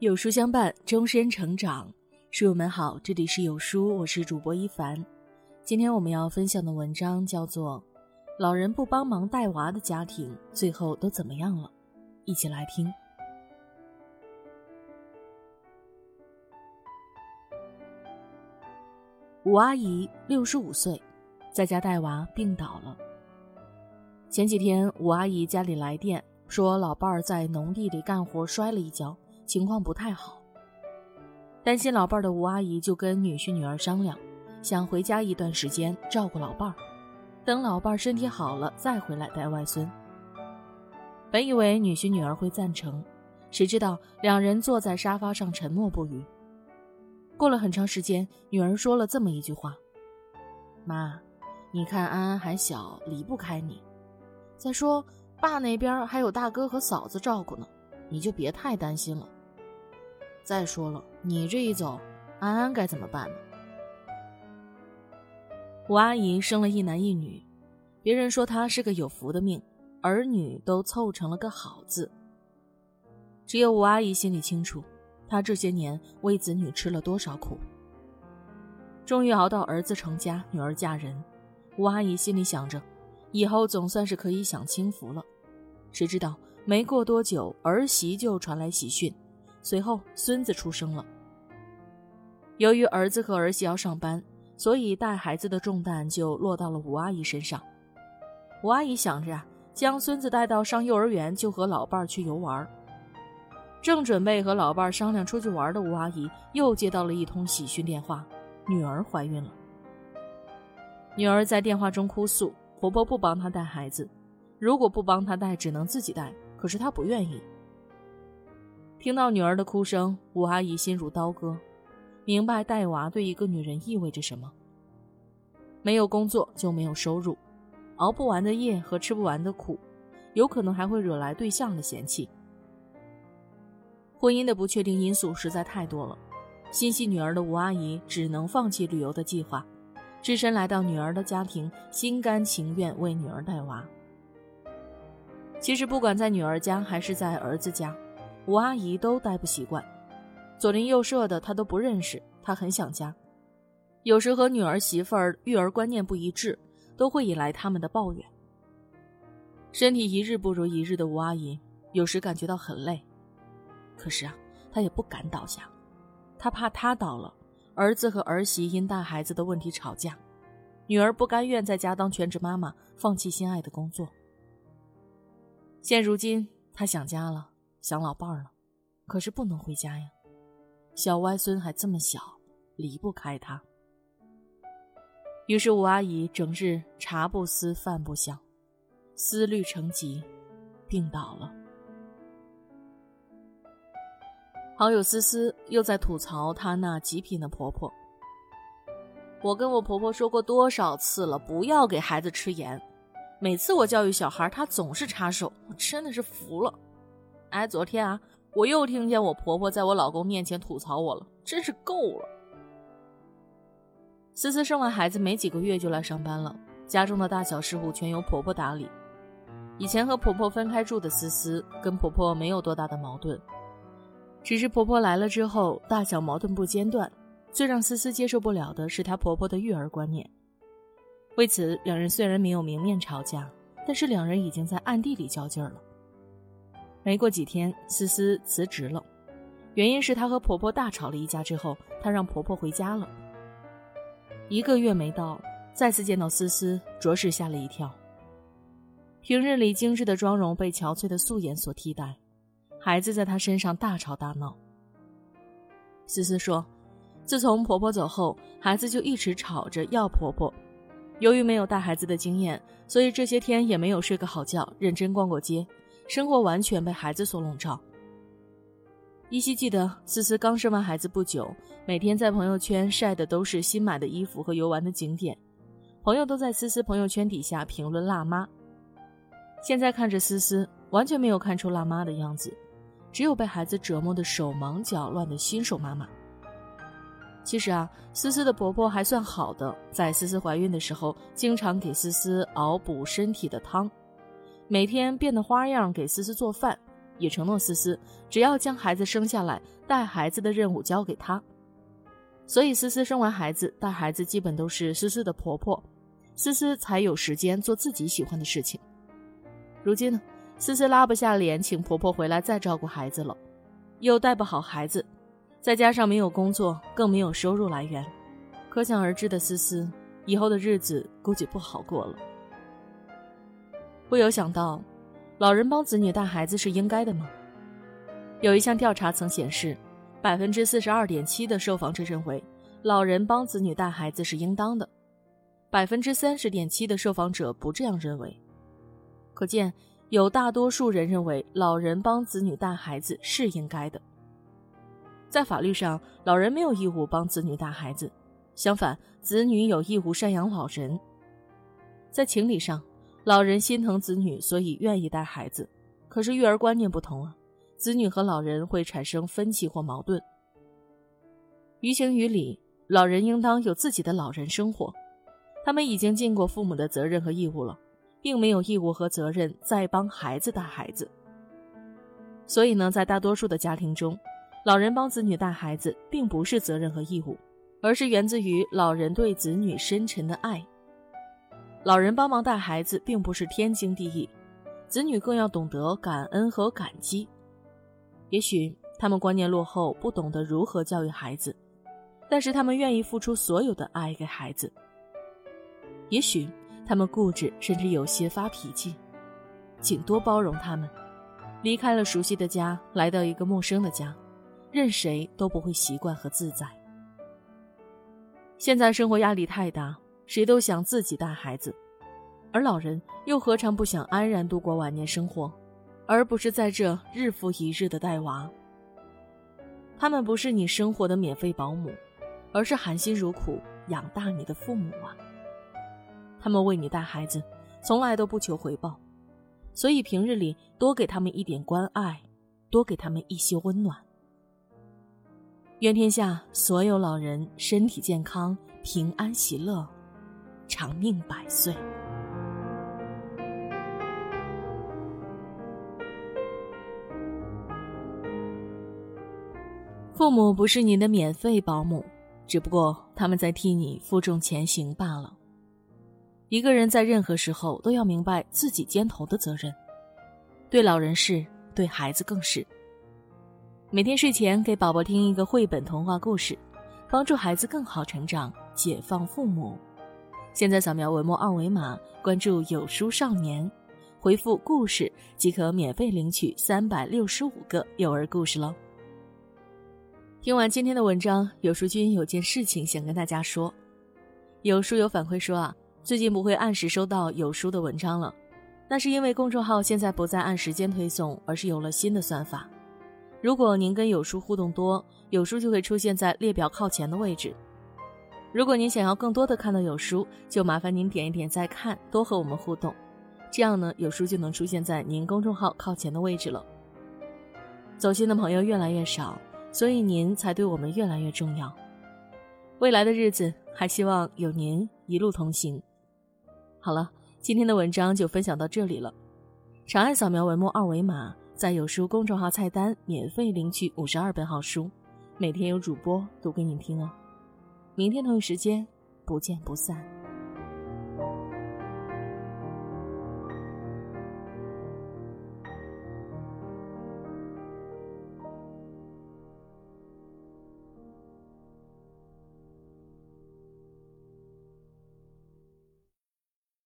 有书相伴，终身成长。书友们好，这里是有书，我是主播一凡。今天我们要分享的文章叫做《老人不帮忙带娃的家庭最后都怎么样了》，一起来听。吴阿姨六十五岁，在家带娃病倒了。前几天，吴阿姨家里来电说，老伴儿在农地里干活摔了一跤，情况不太好。担心老伴儿的吴阿姨就跟女婿女儿商量，想回家一段时间照顾老伴儿，等老伴儿身体好了再回来带外孙。本以为女婿女儿会赞成，谁知道两人坐在沙发上沉默不语。过了很长时间，女儿说了这么一句话：“妈，你看安安还小，离不开你。再说爸那边还有大哥和嫂子照顾呢，你就别太担心了。再说了，你这一走，安安该怎么办呢？”吴阿姨生了一男一女，别人说她是个有福的命，儿女都凑成了个好字。只有吴阿姨心里清楚。她这些年为子女吃了多少苦，终于熬到儿子成家，女儿嫁人。吴阿姨心里想着，以后总算是可以享清福了。谁知道没过多久，儿媳就传来喜讯，随后孙子出生了。由于儿子和儿媳要上班，所以带孩子的重担就落到了吴阿姨身上。吴阿姨想着啊，将孙子带到上幼儿园，就和老伴儿去游玩。正准备和老伴儿商量出去玩的吴阿姨，又接到了一通喜讯电话：女儿怀孕了。女儿在电话中哭诉，婆婆不帮她带孩子，如果不帮她带，只能自己带。可是她不愿意。听到女儿的哭声，吴阿姨心如刀割，明白带娃对一个女人意味着什么。没有工作就没有收入，熬不完的夜和吃不完的苦，有可能还会惹来对象的嫌弃。婚姻的不确定因素实在太多了，心系女儿的吴阿姨只能放弃旅游的计划，只身来到女儿的家庭，心甘情愿为女儿带娃。其实不管在女儿家还是在儿子家，吴阿姨都待不习惯，左邻右舍的她都不认识，她很想家。有时和女儿媳妇儿育儿观念不一致，都会引来他们的抱怨。身体一日不如一日的吴阿姨，有时感觉到很累。可是啊，她也不敢倒下，她怕她倒了，儿子和儿媳因带孩子的问题吵架，女儿不甘愿在家当全职妈妈，放弃心爱的工作。现如今，他想家了，想老伴儿了，可是不能回家呀，小外孙还这么小，离不开他。于是吴阿姨整日茶不思饭不想，思虑成疾，病倒了。好友思思又在吐槽她那极品的婆婆。我跟我婆婆说过多少次了，不要给孩子吃盐。每次我教育小孩，他总是插手，我真的是服了。哎，昨天啊，我又听见我婆婆在我老公面前吐槽我了，真是够了。思思生完孩子没几个月就来上班了，家中的大小事务全由婆婆打理。以前和婆婆分开住的思思，跟婆婆没有多大的矛盾。只是婆婆来了之后，大小矛盾不间断。最让思思接受不了的是她婆婆的育儿观念。为此，两人虽然没有明面吵架，但是两人已经在暗地里较劲儿了。没过几天，思思辞职了，原因是她和婆婆大吵了一架之后，她让婆婆回家了。一个月没到，再次见到思思，着实吓了一跳。平日里精致的妆容被憔悴的素颜所替代。孩子在她身上大吵大闹。思思说：“自从婆婆走后，孩子就一直吵着要婆婆。由于没有带孩子的经验，所以这些天也没有睡个好觉，认真逛过街，生活完全被孩子所笼罩。”依稀记得，思思刚生完孩子不久，每天在朋友圈晒的都是新买的衣服和游玩的景点，朋友都在思思朋友圈底下评论“辣妈”。现在看着思思，完全没有看出辣妈的样子。只有被孩子折磨的手忙脚乱的新手妈妈。其实啊，思思的婆婆还算好的，在思思怀孕的时候，经常给思思熬补身体的汤，每天变着花样给思思做饭，也承诺思思，只要将孩子生下来，带孩子的任务交给她。所以思思生完孩子，带孩子基本都是思思的婆婆，思思才有时间做自己喜欢的事情。如今呢，思思拉不下脸请婆婆回来再照顾孩子了，又带不好孩子，再加上没有工作，更没有收入来源，可想而知的思思以后的日子估计不好过了。不由想到。老人帮子女带孩子是应该的吗？有一项调查曾显示，百分之四十二点七的受访者认为老人帮子女带孩子是应当的，百分之三十点七的受访者不这样认为。可见，有大多数人认为老人帮子女带孩子是应该的。在法律上，老人没有义务帮子女带孩子，相反，子女有义务赡养老人。在情理上。老人心疼子女，所以愿意带孩子。可是育儿观念不同啊，子女和老人会产生分歧或矛盾。于情于理，老人应当有自己的老人生活，他们已经尽过父母的责任和义务了，并没有义务和责任再帮孩子带孩子。所以呢，在大多数的家庭中，老人帮子女带孩子并不是责任和义务，而是源自于老人对子女深沉的爱。老人帮忙带孩子并不是天经地义，子女更要懂得感恩和感激。也许他们观念落后，不懂得如何教育孩子，但是他们愿意付出所有的爱给孩子。也许他们固执，甚至有些发脾气，请多包容他们。离开了熟悉的家，来到一个陌生的家，任谁都不会习惯和自在。现在生活压力太大。谁都想自己带孩子，而老人又何尝不想安然度过晚年生活，而不是在这日复一日的带娃？他们不是你生活的免费保姆，而是含辛茹苦养大你的父母啊！他们为你带孩子，从来都不求回报，所以平日里多给他们一点关爱，多给他们一些温暖。愿天下所有老人身体健康，平安喜乐。长命百岁。父母不是你的免费保姆，只不过他们在替你负重前行罢了。一个人在任何时候都要明白自己肩头的责任，对老人是，对孩子更是。每天睡前给宝宝听一个绘本童话故事，帮助孩子更好成长，解放父母。现在扫描文末二维码，关注“有书少年”，回复“故事”即可免费领取三百六十五个幼儿故事喽。听完今天的文章，有书君有件事情想跟大家说。有书有反馈说啊，最近不会按时收到有书的文章了，那是因为公众号现在不再按时间推送，而是有了新的算法。如果您跟有书互动多，有书就会出现在列表靠前的位置。如果您想要更多的看到有书，就麻烦您点一点再看，多和我们互动，这样呢，有书就能出现在您公众号靠前的位置了。走心的朋友越来越少，所以您才对我们越来越重要。未来的日子，还希望有您一路同行。好了，今天的文章就分享到这里了。长按扫描文末二维码，在有书公众号菜单免费领取五十二本好书，每天有主播读给你听哦。明天同一时间，不见不散。